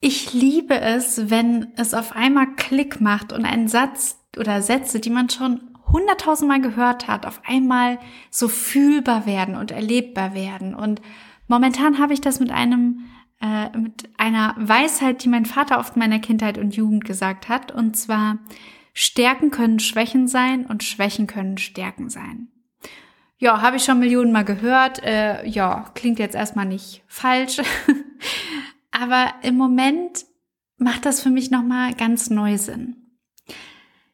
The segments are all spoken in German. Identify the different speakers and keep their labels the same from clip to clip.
Speaker 1: Ich liebe es, wenn es auf einmal Klick macht und ein Satz oder Sätze, die man schon hunderttausendmal gehört hat, auf einmal so fühlbar werden und erlebbar werden. Und momentan habe ich das mit einem äh, mit einer Weisheit, die mein Vater oft in meiner Kindheit und Jugend gesagt hat, und zwar Stärken können Schwächen sein und Schwächen können Stärken sein. Ja, habe ich schon Millionen Mal gehört. Äh, ja, klingt jetzt erstmal nicht falsch, aber im Moment macht das für mich nochmal ganz neu Sinn.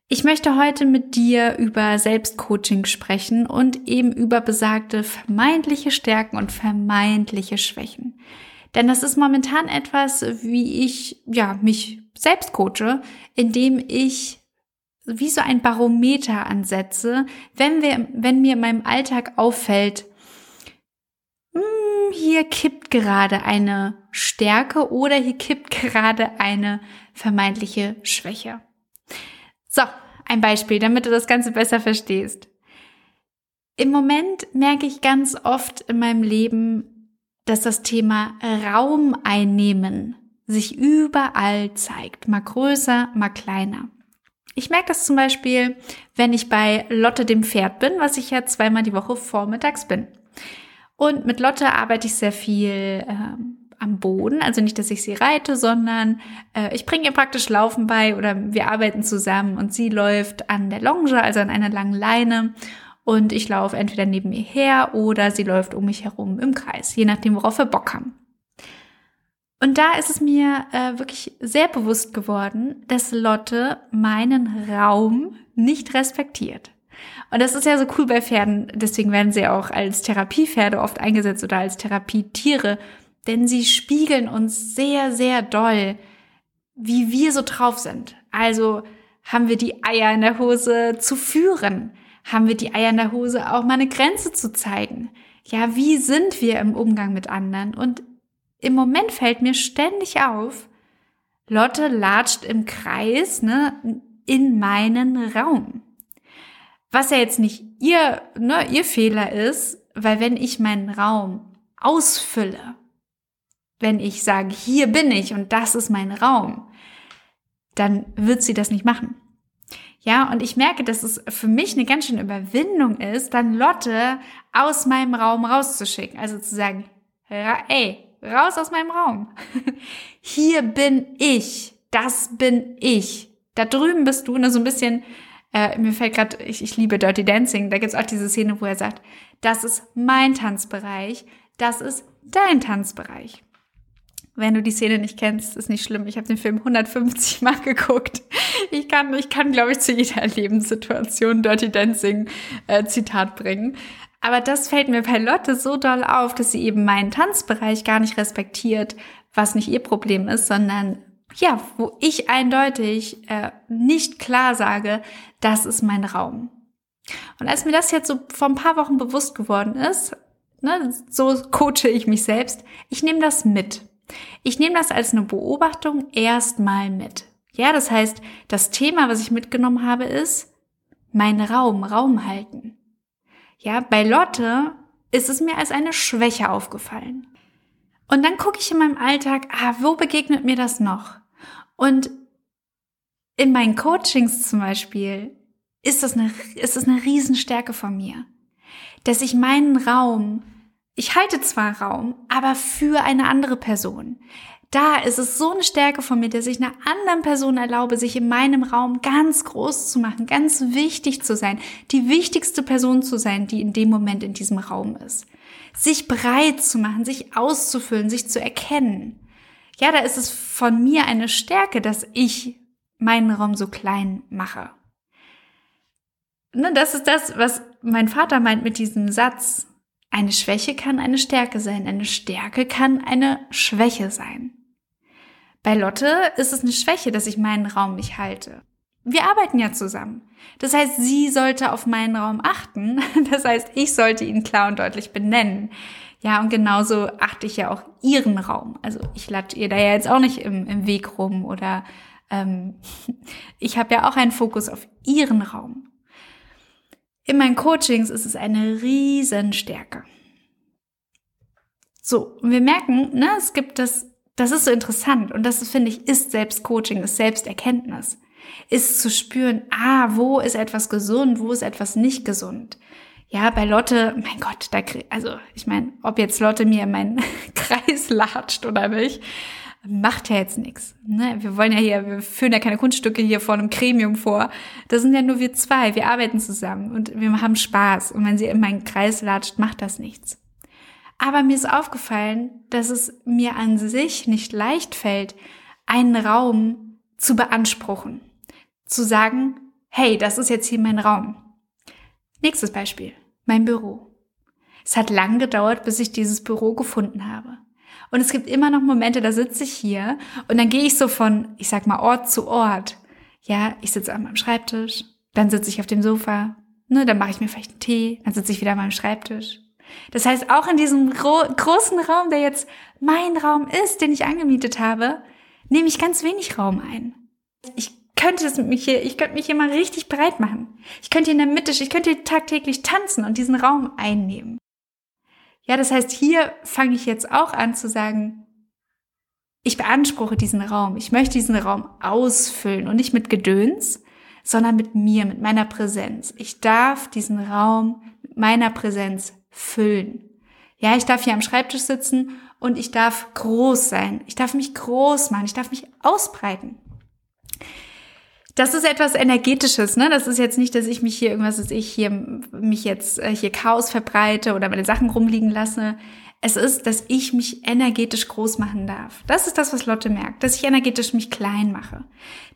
Speaker 1: Ich möchte heute mit dir über Selbstcoaching sprechen und eben über besagte vermeintliche Stärken und vermeintliche Schwächen. Denn das ist momentan etwas, wie ich, ja, mich selbst coache, indem ich wie so ein Barometer ansetze, wenn wir, wenn mir in meinem Alltag auffällt, hm, hier kippt gerade eine Stärke oder hier kippt gerade eine vermeintliche Schwäche. So, ein Beispiel, damit du das Ganze besser verstehst. Im Moment merke ich ganz oft in meinem Leben, dass das Thema Raum einnehmen sich überall zeigt, mal größer, mal kleiner. Ich merke das zum Beispiel, wenn ich bei Lotte dem Pferd bin, was ich ja zweimal die Woche vormittags bin. Und mit Lotte arbeite ich sehr viel ähm, am Boden. Also nicht, dass ich sie reite, sondern äh, ich bringe ihr praktisch Laufen bei oder wir arbeiten zusammen und sie läuft an der Longe, also an einer langen Leine. Und ich laufe entweder neben ihr her oder sie läuft um mich herum im Kreis, je nachdem, worauf wir Bock haben. Und da ist es mir äh, wirklich sehr bewusst geworden, dass Lotte meinen Raum nicht respektiert. Und das ist ja so cool bei Pferden, deswegen werden sie auch als Therapiepferde oft eingesetzt oder als Therapietiere, denn sie spiegeln uns sehr, sehr doll, wie wir so drauf sind. Also haben wir die Eier in der Hose zu führen? Haben wir die Eier in der Hose auch mal eine Grenze zu zeigen? Ja, wie sind wir im Umgang mit anderen? Und im Moment fällt mir ständig auf, Lotte latscht im Kreis, ne, in meinen Raum. Was ja jetzt nicht ihr, ne, ihr Fehler ist, weil wenn ich meinen Raum ausfülle, wenn ich sage, hier bin ich und das ist mein Raum, dann wird sie das nicht machen. Ja, und ich merke, dass es für mich eine ganz schöne Überwindung ist, dann Lotte aus meinem Raum rauszuschicken. Also zu sagen, ey, raus aus meinem Raum. Hier bin ich. Das bin ich. Da drüben bist du, ne, so ein bisschen, äh, mir fällt gerade, ich, ich liebe Dirty Dancing, da gibt's auch diese Szene, wo er sagt, das ist mein Tanzbereich, das ist dein Tanzbereich. Wenn du die Szene nicht kennst, ist nicht schlimm. Ich habe den Film 150 Mal geguckt. Ich kann, ich kann, glaube ich, zu jeder Lebenssituation Dirty Dancing äh, Zitat bringen. Aber das fällt mir bei Lotte so doll auf, dass sie eben meinen Tanzbereich gar nicht respektiert, was nicht ihr Problem ist, sondern ja, wo ich eindeutig äh, nicht klar sage, das ist mein Raum. Und als mir das jetzt so vor ein paar Wochen bewusst geworden ist, ne, so coache ich mich selbst, ich nehme das mit. Ich nehme das als eine Beobachtung erstmal mit. Ja, das heißt, das Thema, was ich mitgenommen habe, ist mein Raum, Raum halten. Ja, bei Lotte ist es mir als eine Schwäche aufgefallen. Und dann gucke ich in meinem Alltag, ah, wo begegnet mir das noch? Und in meinen Coachings zum Beispiel ist das eine, ist das eine Riesenstärke von mir. Dass ich meinen Raum ich halte zwar Raum, aber für eine andere Person. Da ist es so eine Stärke von mir, dass ich einer anderen Person erlaube, sich in meinem Raum ganz groß zu machen, ganz wichtig zu sein, die wichtigste Person zu sein, die in dem Moment in diesem Raum ist. Sich breit zu machen, sich auszufüllen, sich zu erkennen. Ja, da ist es von mir eine Stärke, dass ich meinen Raum so klein mache. Ne, das ist das, was mein Vater meint mit diesem Satz. Eine Schwäche kann eine Stärke sein, eine Stärke kann eine Schwäche sein. Bei Lotte ist es eine Schwäche, dass ich meinen Raum nicht halte. Wir arbeiten ja zusammen. Das heißt, sie sollte auf meinen Raum achten. Das heißt, ich sollte ihn klar und deutlich benennen. Ja, und genauso achte ich ja auch ihren Raum. Also ich latsche ihr da ja jetzt auch nicht im, im Weg rum oder ähm, ich habe ja auch einen Fokus auf ihren Raum. In meinen Coachings ist es eine Riesenstärke. So, und wir merken, ne, es gibt das das ist so interessant und das finde ich ist Selbstcoaching, ist Selbsterkenntnis. Ist zu spüren, ah, wo ist etwas gesund, wo ist etwas nicht gesund. Ja, bei Lotte, mein Gott, da, also ich meine, ob jetzt Lotte mir in meinen Kreis latscht oder nicht, macht ja jetzt nichts. Ne? Wir wollen ja hier, wir führen ja keine Kunststücke hier vor einem Gremium vor. Das sind ja nur wir zwei. Wir arbeiten zusammen und wir haben Spaß. Und wenn sie in meinen Kreis latscht, macht das nichts. Aber mir ist aufgefallen, dass es mir an sich nicht leicht fällt, einen Raum zu beanspruchen. Zu sagen, hey, das ist jetzt hier mein Raum. Nächstes Beispiel. Mein Büro. Es hat lang gedauert, bis ich dieses Büro gefunden habe. Und es gibt immer noch Momente, da sitze ich hier und dann gehe ich so von, ich sag mal, Ort zu Ort. Ja, ich sitze an meinem Schreibtisch, dann sitze ich auf dem Sofa, ne, dann mache ich mir vielleicht einen Tee, dann sitze ich wieder an meinem Schreibtisch. Das heißt, auch in diesem gro großen Raum, der jetzt mein Raum ist, den ich angemietet habe, nehme ich ganz wenig Raum ein. Ich könnte mit mich hier, ich könnte mich hier mal richtig breit machen. Ich könnte hier in der Mitte, ich könnte hier tagtäglich tanzen und diesen Raum einnehmen. Ja, das heißt, hier fange ich jetzt auch an zu sagen, ich beanspruche diesen Raum. Ich möchte diesen Raum ausfüllen und nicht mit Gedöns, sondern mit mir, mit meiner Präsenz. Ich darf diesen Raum mit meiner Präsenz füllen. Ja, ich darf hier am Schreibtisch sitzen und ich darf groß sein. Ich darf mich groß machen. Ich darf mich ausbreiten. Das ist etwas energetisches, ne? Das ist jetzt nicht, dass ich mich hier irgendwas, dass ich hier mich jetzt äh, hier Chaos verbreite oder meine Sachen rumliegen lasse. Es ist, dass ich mich energetisch groß machen darf. Das ist das, was Lotte merkt, dass ich energetisch mich klein mache.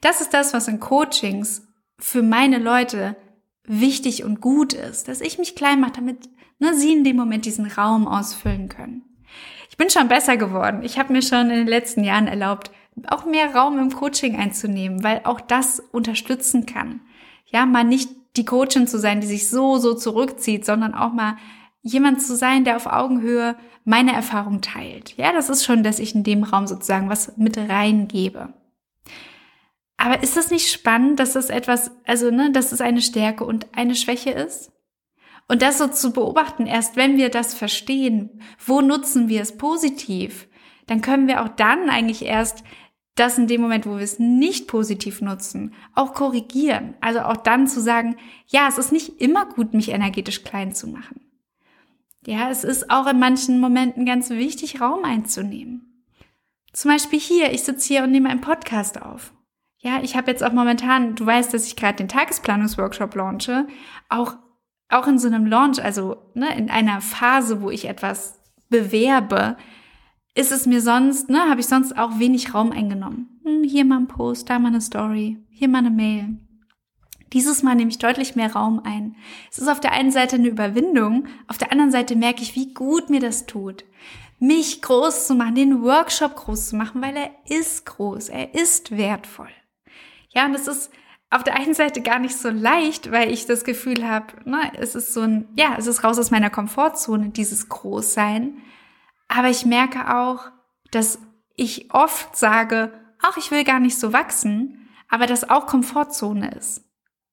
Speaker 1: Das ist das, was in Coachings für meine Leute wichtig und gut ist, dass ich mich klein mache, damit ne, sie in dem Moment diesen Raum ausfüllen können. Ich bin schon besser geworden. Ich habe mir schon in den letzten Jahren erlaubt, auch mehr Raum im Coaching einzunehmen, weil auch das unterstützen kann. Ja, mal nicht die Coachin zu sein, die sich so, so zurückzieht, sondern auch mal jemand zu sein, der auf Augenhöhe meine Erfahrung teilt. Ja, das ist schon, dass ich in dem Raum sozusagen was mit reingebe. Aber ist das nicht spannend, dass das etwas, also, ne, dass es eine Stärke und eine Schwäche ist? Und das so zu beobachten, erst wenn wir das verstehen, wo nutzen wir es positiv, dann können wir auch dann eigentlich erst das in dem Moment, wo wir es nicht positiv nutzen, auch korrigieren. Also auch dann zu sagen, ja, es ist nicht immer gut, mich energetisch klein zu machen. Ja, es ist auch in manchen Momenten ganz wichtig, Raum einzunehmen. Zum Beispiel hier, ich sitze hier und nehme einen Podcast auf. Ja, ich habe jetzt auch momentan, du weißt, dass ich gerade den Tagesplanungsworkshop launche, auch, auch in so einem Launch, also ne, in einer Phase, wo ich etwas bewerbe, ist es mir sonst, ne, habe ich sonst auch wenig Raum eingenommen. Hm, hier mal ein Post, da mal eine Story, hier mal eine Mail. Dieses Mal nehme ich deutlich mehr Raum ein. Es ist auf der einen Seite eine Überwindung, auf der anderen Seite merke ich, wie gut mir das tut. Mich groß zu machen, den Workshop groß zu machen, weil er ist groß, er ist wertvoll. Ja, und das ist auf der einen Seite gar nicht so leicht, weil ich das Gefühl habe, ne, es ist so ein, ja, es ist raus aus meiner Komfortzone, dieses Großsein. Aber ich merke auch, dass ich oft sage, ach, ich will gar nicht so wachsen, aber das auch Komfortzone ist.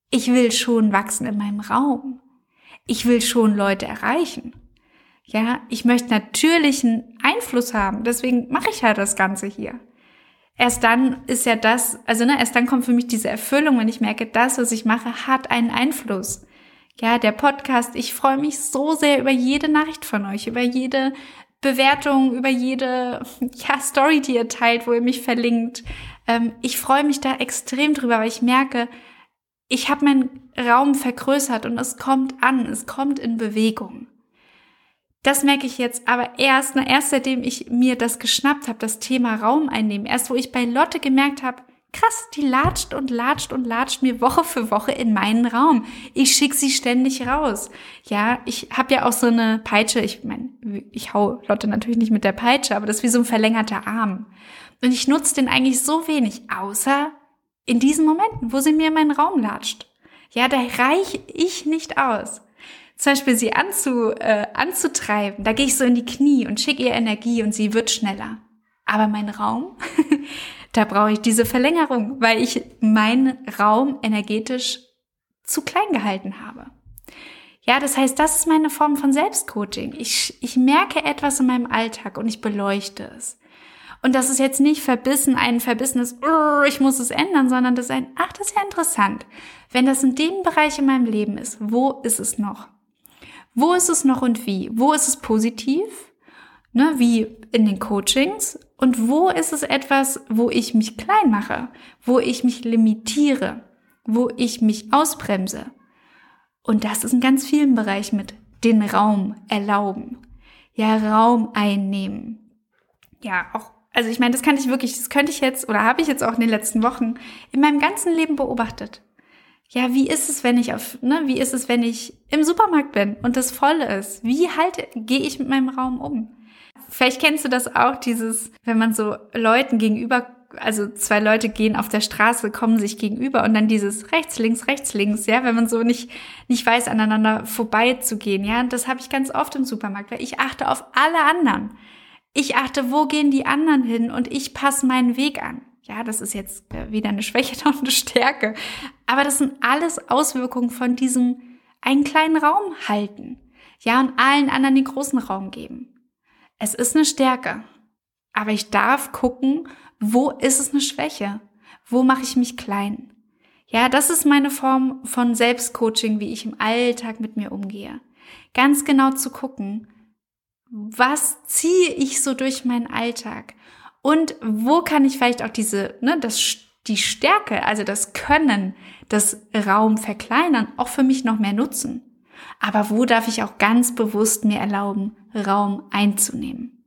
Speaker 1: Ich will schon wachsen in meinem Raum. Ich will schon Leute erreichen. Ja, ich möchte natürlichen Einfluss haben. Deswegen mache ich ja das Ganze hier. Erst dann ist ja das, also ne, erst dann kommt für mich diese Erfüllung, wenn ich merke, das, was ich mache, hat einen Einfluss. Ja, der Podcast, ich freue mich so sehr über jede Nachricht von euch, über jede Bewertungen, über jede ja, Story, die ihr teilt, wo ihr mich verlinkt. Ähm, ich freue mich da extrem drüber, weil ich merke, ich habe meinen Raum vergrößert und es kommt an, es kommt in Bewegung. Das merke ich jetzt aber erst, na, erst seitdem ich mir das geschnappt habe, das Thema Raum einnehmen. Erst wo ich bei Lotte gemerkt habe, krass, die latscht und latscht und latscht mir Woche für Woche in meinen Raum. Ich schicke sie ständig raus. Ja, ich habe ja auch so eine Peitsche. Ich meine, ich hau Lotte natürlich nicht mit der Peitsche, aber das ist wie so ein verlängerter Arm. Und ich nutze den eigentlich so wenig, außer in diesen Momenten, wo sie mir in meinen Raum latscht. Ja, da reiche ich nicht aus. Zum Beispiel sie anzu, äh, anzutreiben, da gehe ich so in die Knie und schicke ihr Energie und sie wird schneller. Aber mein Raum, da brauche ich diese Verlängerung, weil ich meinen Raum energetisch zu klein gehalten habe. Ja, das heißt, das ist meine Form von Selbstcoaching. Ich, ich merke etwas in meinem Alltag und ich beleuchte es. Und das ist jetzt nicht verbissen, ein verbissenes, ich muss es ändern, sondern das ist ein, ach, das ist ja interessant. Wenn das in dem Bereich in meinem Leben ist, wo ist es noch? Wo ist es noch und wie? Wo ist es positiv? Ne, wie in den Coachings. Und wo ist es etwas, wo ich mich klein mache? Wo ich mich limitiere? Wo ich mich ausbremse? Und das ist in ganz vielen Bereichen mit den Raum erlauben. Ja, Raum einnehmen. Ja, auch, also ich meine, das kann ich wirklich, das könnte ich jetzt oder habe ich jetzt auch in den letzten Wochen in meinem ganzen Leben beobachtet ja, wie ist es, wenn ich auf, ne, wie ist es, wenn ich im Supermarkt bin und das voll ist? Wie halte, gehe ich mit meinem Raum um? Vielleicht kennst du das auch, dieses, wenn man so Leuten gegenüber, also zwei Leute gehen auf der Straße, kommen sich gegenüber und dann dieses rechts, links, rechts, links, ja, wenn man so nicht, nicht weiß, aneinander vorbeizugehen, ja, und das habe ich ganz oft im Supermarkt, weil ich achte auf alle anderen. Ich achte, wo gehen die anderen hin und ich passe meinen Weg an ja, das ist jetzt äh, weder eine Schwäche noch eine Stärke. Aber das sind alles Auswirkungen von diesem einen kleinen Raum halten. Ja, und allen anderen den großen Raum geben. Es ist eine Stärke. Aber ich darf gucken, wo ist es eine Schwäche? Wo mache ich mich klein? Ja, das ist meine Form von Selbstcoaching, wie ich im Alltag mit mir umgehe. Ganz genau zu gucken, was ziehe ich so durch meinen Alltag? Und wo kann ich vielleicht auch diese, ne, das, die Stärke, also das Können, das Raum verkleinern, auch für mich noch mehr nutzen? Aber wo darf ich auch ganz bewusst mir erlauben, Raum einzunehmen?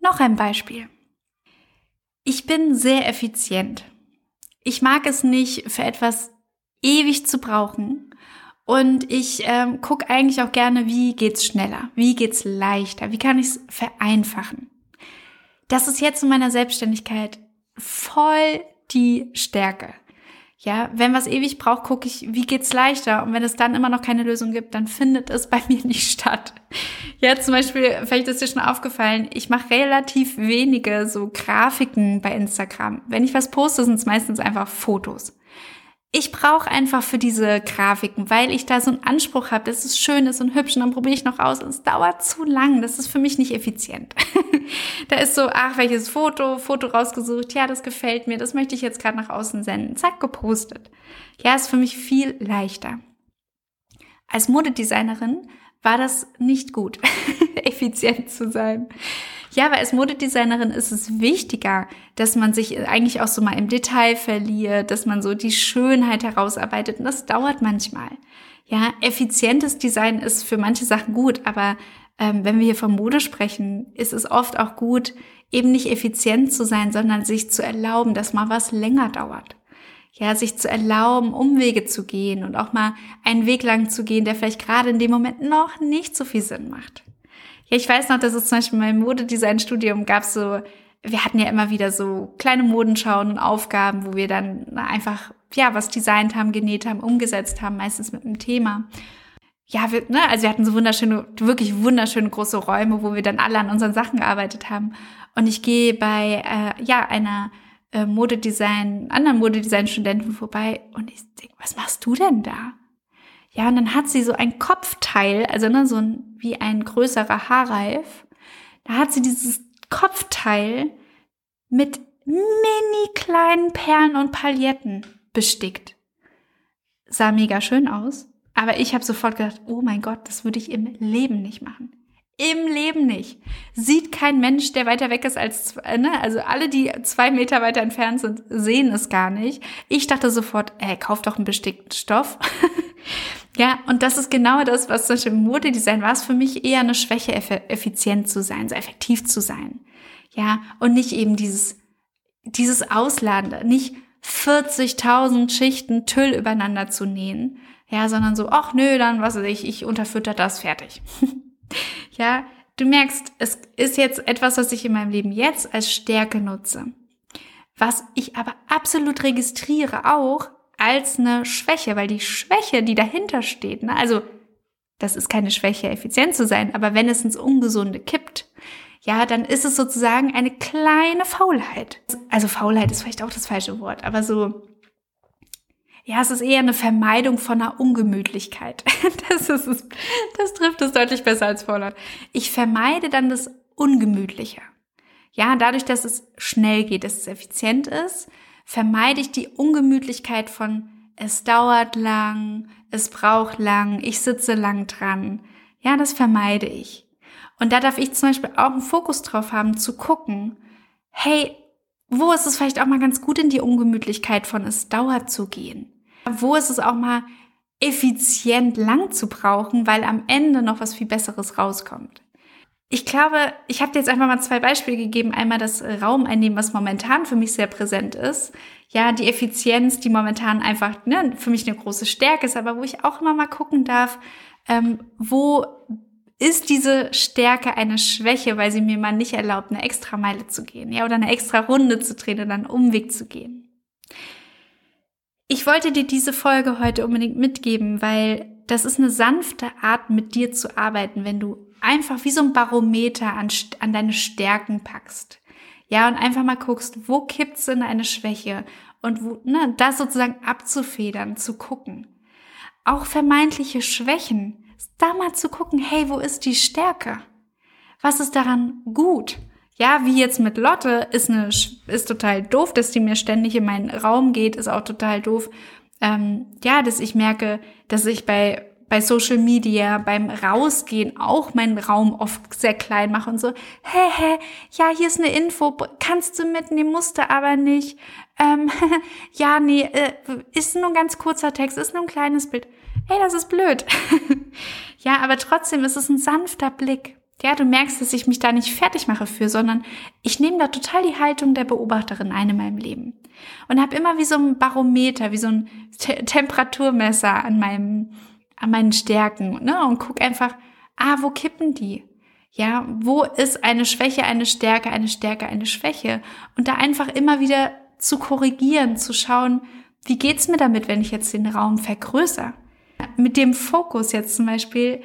Speaker 1: Noch ein Beispiel. Ich bin sehr effizient. Ich mag es nicht, für etwas ewig zu brauchen. Und ich ähm, gucke eigentlich auch gerne, wie geht's schneller, wie geht's leichter, wie kann ich es vereinfachen das ist jetzt in meiner Selbstständigkeit voll die Stärke. Ja, wenn was ewig braucht, gucke ich, wie geht's leichter. Und wenn es dann immer noch keine Lösung gibt, dann findet es bei mir nicht statt. Ja, zum Beispiel, vielleicht ist dir schon aufgefallen, ich mache relativ wenige so Grafiken bei Instagram. Wenn ich was poste, sind es meistens einfach Fotos ich brauche einfach für diese Grafiken, weil ich da so einen Anspruch habe, dass es schön ist und hübsch und dann probiere ich noch aus und es dauert zu lang. Das ist für mich nicht effizient. da ist so, ach, welches Foto, Foto rausgesucht, ja, das gefällt mir, das möchte ich jetzt gerade nach außen senden. Zack, gepostet. Ja, ist für mich viel leichter. Als Modedesignerin war das nicht gut, effizient zu sein. Ja, aber als Modedesignerin ist es wichtiger, dass man sich eigentlich auch so mal im Detail verliert, dass man so die Schönheit herausarbeitet. Und das dauert manchmal. Ja, effizientes Design ist für manche Sachen gut, aber ähm, wenn wir hier von Mode sprechen, ist es oft auch gut, eben nicht effizient zu sein, sondern sich zu erlauben, dass mal was länger dauert. Ja, sich zu erlauben, Umwege zu gehen und auch mal einen Weg lang zu gehen, der vielleicht gerade in dem Moment noch nicht so viel Sinn macht. Ja, ich weiß noch, dass es zum Beispiel in meinem Modedesign-Studium gab so, wir hatten ja immer wieder so kleine Modenschauen und Aufgaben, wo wir dann einfach, ja, was designt haben, genäht haben, umgesetzt haben, meistens mit einem Thema. Ja, wir, ne, also wir hatten so wunderschöne, wirklich wunderschöne große Räume, wo wir dann alle an unseren Sachen gearbeitet haben. Und ich gehe bei, äh, ja, einer äh, Modedesign, anderen Modedesign-Studenten vorbei und ich denke, was machst du denn da? Ja, und dann hat sie so ein Kopfteil, also ne, so ein, wie ein größerer Haarreif. Da hat sie dieses Kopfteil mit mini kleinen Perlen und Pailletten bestickt. Sah mega schön aus, aber ich habe sofort gedacht, oh mein Gott, das würde ich im Leben nicht machen. Im Leben nicht. Sieht kein Mensch, der weiter weg ist als, ne, also alle, die zwei Meter weiter entfernt sind, sehen es gar nicht. Ich dachte sofort, ey, kauf doch einen bestickten Stoff. Ja, und das ist genau das, was zum Beispiel im Modedesign war es für mich eher eine Schwäche, effizient zu sein, so effektiv zu sein. Ja, und nicht eben dieses, dieses Ausladende, nicht 40.000 Schichten Tüll übereinander zu nähen, ja, sondern so, ach nö, dann was weiß ich, ich unterfütter das, fertig. ja, du merkst, es ist jetzt etwas, was ich in meinem Leben jetzt als Stärke nutze. Was ich aber absolut registriere auch als eine Schwäche, weil die Schwäche, die dahinter steht, ne, also das ist keine Schwäche, effizient zu sein, aber wenn es ins Ungesunde kippt, ja, dann ist es sozusagen eine kleine Faulheit. Also Faulheit ist vielleicht auch das falsche Wort, aber so, ja, es ist eher eine Vermeidung von einer Ungemütlichkeit. Das ist es, das trifft es deutlich besser als Faulheit. Ich vermeide dann das Ungemütliche. Ja, dadurch, dass es schnell geht, dass es effizient ist, vermeide ich die Ungemütlichkeit von es dauert lang, es braucht lang, ich sitze lang dran. Ja, das vermeide ich. Und da darf ich zum Beispiel auch einen Fokus drauf haben, zu gucken, hey, wo ist es vielleicht auch mal ganz gut in die Ungemütlichkeit von es dauert zu gehen? Wo ist es auch mal effizient lang zu brauchen, weil am Ende noch was viel Besseres rauskommt? Ich glaube, ich habe dir jetzt einfach mal zwei Beispiele gegeben. Einmal das Raum einnehmen, was momentan für mich sehr präsent ist. Ja, die Effizienz, die momentan einfach ne, für mich eine große Stärke ist, aber wo ich auch immer mal gucken darf, ähm, wo ist diese Stärke eine Schwäche, weil sie mir mal nicht erlaubt, eine extra Meile zu gehen, ja, oder eine extra Runde zu drehen oder einen Umweg zu gehen. Ich wollte dir diese Folge heute unbedingt mitgeben, weil das ist eine sanfte Art, mit dir zu arbeiten, wenn du einfach wie so ein Barometer an, an deine Stärken packst. Ja, und einfach mal guckst, wo kippt's in eine Schwäche und wo, ne, das sozusagen abzufedern, zu gucken. Auch vermeintliche Schwächen da mal zu gucken, hey, wo ist die Stärke? Was ist daran gut? Ja, wie jetzt mit Lotte ist eine, ist total doof, dass die mir ständig in meinen Raum geht, ist auch total doof. Ähm, ja, dass ich merke, dass ich bei bei Social Media, beim Rausgehen auch meinen Raum oft sehr klein mache und so, hä, hä, ja, hier ist eine Info, kannst du mitnehmen, musste aber nicht. Ähm, ja, nee, äh, ist nur ein ganz kurzer Text, ist nur ein kleines Bild hey, das ist blöd. ja, aber trotzdem ist es ein sanfter Blick. Ja, du merkst, dass ich mich da nicht fertig mache für, sondern ich nehme da total die Haltung der Beobachterin ein in meinem Leben. Und habe immer wie so ein Barometer, wie so ein Te Temperaturmesser an meinem, an meinen Stärken, ne? Und guck einfach, ah, wo kippen die? Ja, wo ist eine Schwäche, eine Stärke, eine Stärke, eine Schwäche? Und da einfach immer wieder zu korrigieren, zu schauen, wie geht's mir damit, wenn ich jetzt den Raum vergrößere? Mit dem Fokus jetzt zum Beispiel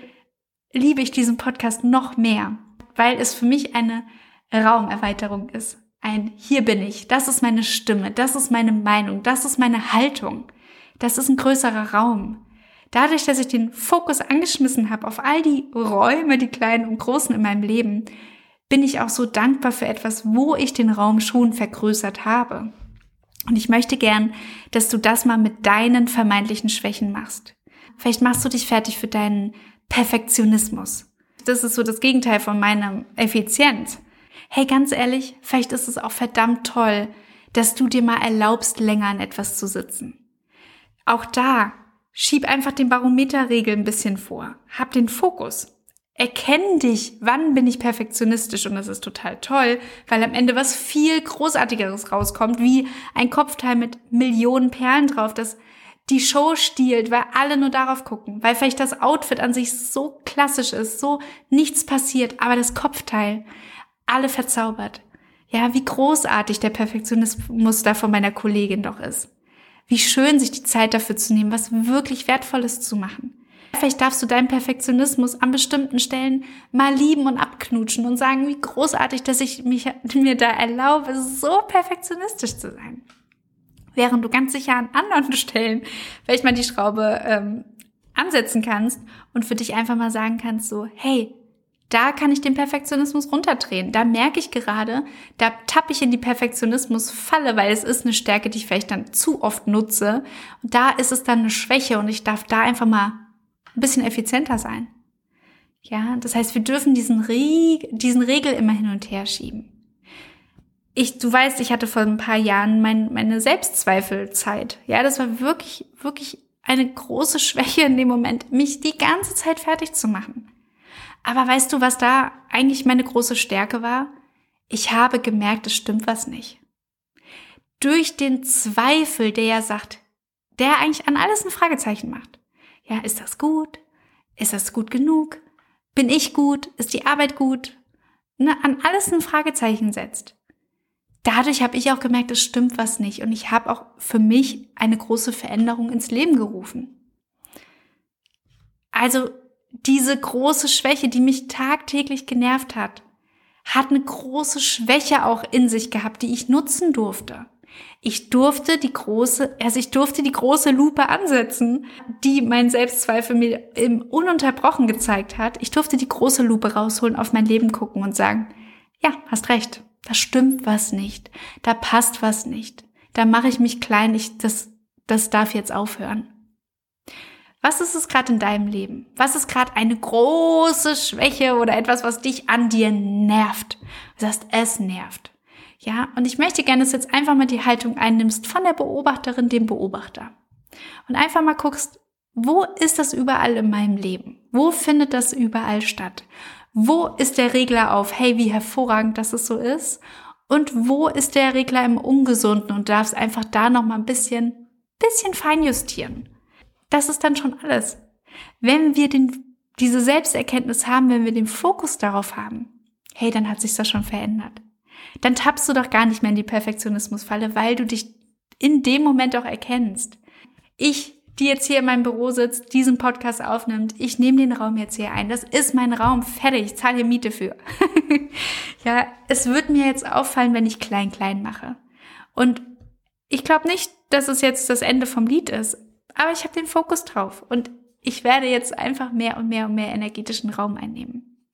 Speaker 1: liebe ich diesen Podcast noch mehr, weil es für mich eine Raumerweiterung ist. Ein Hier bin ich, das ist meine Stimme, das ist meine Meinung, das ist meine Haltung. Das ist ein größerer Raum. Dadurch, dass ich den Fokus angeschmissen habe auf all die Räume, die kleinen und großen in meinem Leben, bin ich auch so dankbar für etwas, wo ich den Raum schon vergrößert habe. Und ich möchte gern, dass du das mal mit deinen vermeintlichen Schwächen machst. Vielleicht machst du dich fertig für deinen Perfektionismus. Das ist so das Gegenteil von meiner Effizienz. Hey, ganz ehrlich, vielleicht ist es auch verdammt toll, dass du dir mal erlaubst, länger an etwas zu sitzen. Auch da, schieb einfach den Barometerregel ein bisschen vor. Hab den Fokus. Erkenn dich, wann bin ich perfektionistisch und das ist total toll, weil am Ende was viel Großartigeres rauskommt, wie ein Kopfteil mit Millionen Perlen drauf, das die Show stiehlt, weil alle nur darauf gucken, weil vielleicht das Outfit an sich so klassisch ist, so nichts passiert, aber das Kopfteil alle verzaubert. Ja, wie großartig der Perfektionismus da von meiner Kollegin doch ist. Wie schön, sich die Zeit dafür zu nehmen, was wirklich Wertvolles zu machen. Vielleicht darfst du deinen Perfektionismus an bestimmten Stellen mal lieben und abknutschen und sagen, wie großartig, dass ich mich, mir da erlaube, so perfektionistisch zu sein während du ganz sicher an anderen Stellen vielleicht mal die Schraube ähm, ansetzen kannst und für dich einfach mal sagen kannst, so, hey, da kann ich den Perfektionismus runterdrehen. Da merke ich gerade, da tappe ich in die Perfektionismus-Falle, weil es ist eine Stärke, die ich vielleicht dann zu oft nutze. Und da ist es dann eine Schwäche und ich darf da einfach mal ein bisschen effizienter sein. Ja, das heißt, wir dürfen diesen, Reg diesen Regel immer hin und her schieben ich, du weißt, ich hatte vor ein paar Jahren mein, meine Selbstzweifelzeit. Ja, das war wirklich, wirklich eine große Schwäche in dem Moment, mich die ganze Zeit fertig zu machen. Aber weißt du, was da eigentlich meine große Stärke war? Ich habe gemerkt, es stimmt was nicht. Durch den Zweifel, der ja sagt, der eigentlich an alles ein Fragezeichen macht. Ja, ist das gut? Ist das gut genug? Bin ich gut? Ist die Arbeit gut? Ne, an alles ein Fragezeichen setzt dadurch habe ich auch gemerkt, es stimmt was nicht. Und ich habe auch für mich eine große Veränderung ins Leben gerufen. Also diese große Schwäche, die mich tagtäglich genervt hat, hat eine große Schwäche auch in sich gehabt, die ich nutzen durfte. Ich durfte die große, also ich durfte die große Lupe ansetzen, die mein Selbstzweifel mir im ununterbrochen gezeigt hat. Ich durfte die große Lupe rausholen, auf mein Leben gucken und sagen, ja, hast recht. Da stimmt was nicht. Da passt was nicht. Da mache ich mich klein. Ich, das, das darf jetzt aufhören. Was ist es gerade in deinem Leben? Was ist gerade eine große Schwäche oder etwas, was dich an dir nervt? Du sagst, es nervt. Ja, und ich möchte gerne, dass du jetzt einfach mal die Haltung einnimmst von der Beobachterin, dem Beobachter. Und einfach mal guckst, wo ist das überall in meinem Leben? Wo findet das überall statt? Wo ist der Regler auf, hey, wie hervorragend, dass es so ist? Und wo ist der Regler im Ungesunden und darfst einfach da noch mal ein bisschen, bisschen feinjustieren? Das ist dann schon alles. Wenn wir den, diese Selbsterkenntnis haben, wenn wir den Fokus darauf haben, hey, dann hat sich das schon verändert. Dann tappst du doch gar nicht mehr in die Perfektionismusfalle, weil du dich in dem Moment auch erkennst. Ich, die jetzt hier in meinem Büro sitzt, diesen Podcast aufnimmt, ich nehme den Raum jetzt hier ein. Das ist mein Raum, fertig, ich zahle hier Miete für. ja, es wird mir jetzt auffallen, wenn ich klein klein mache. Und ich glaube nicht, dass es jetzt das Ende vom Lied ist, aber ich habe den Fokus drauf und ich werde jetzt einfach mehr und mehr und mehr energetischen Raum einnehmen.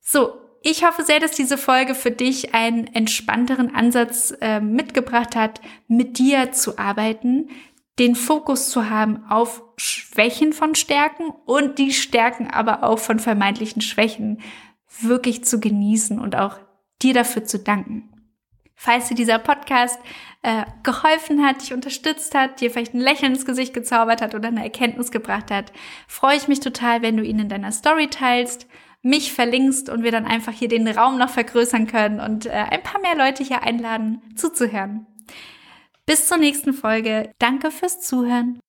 Speaker 1: So, ich hoffe sehr, dass diese Folge für dich einen entspannteren Ansatz äh, mitgebracht hat, mit dir zu arbeiten, den Fokus zu haben auf Schwächen von Stärken und die Stärken aber auch von vermeintlichen Schwächen wirklich zu genießen und auch dir dafür zu danken. Falls dir dieser Podcast äh, geholfen hat, dich unterstützt hat, dir vielleicht ein Lächeln ins Gesicht gezaubert hat oder eine Erkenntnis gebracht hat, freue ich mich total, wenn du ihn in deiner Story teilst, mich verlinkst und wir dann einfach hier den Raum noch vergrößern können und äh, ein paar mehr Leute hier einladen, zuzuhören. Bis zur nächsten Folge. Danke fürs Zuhören.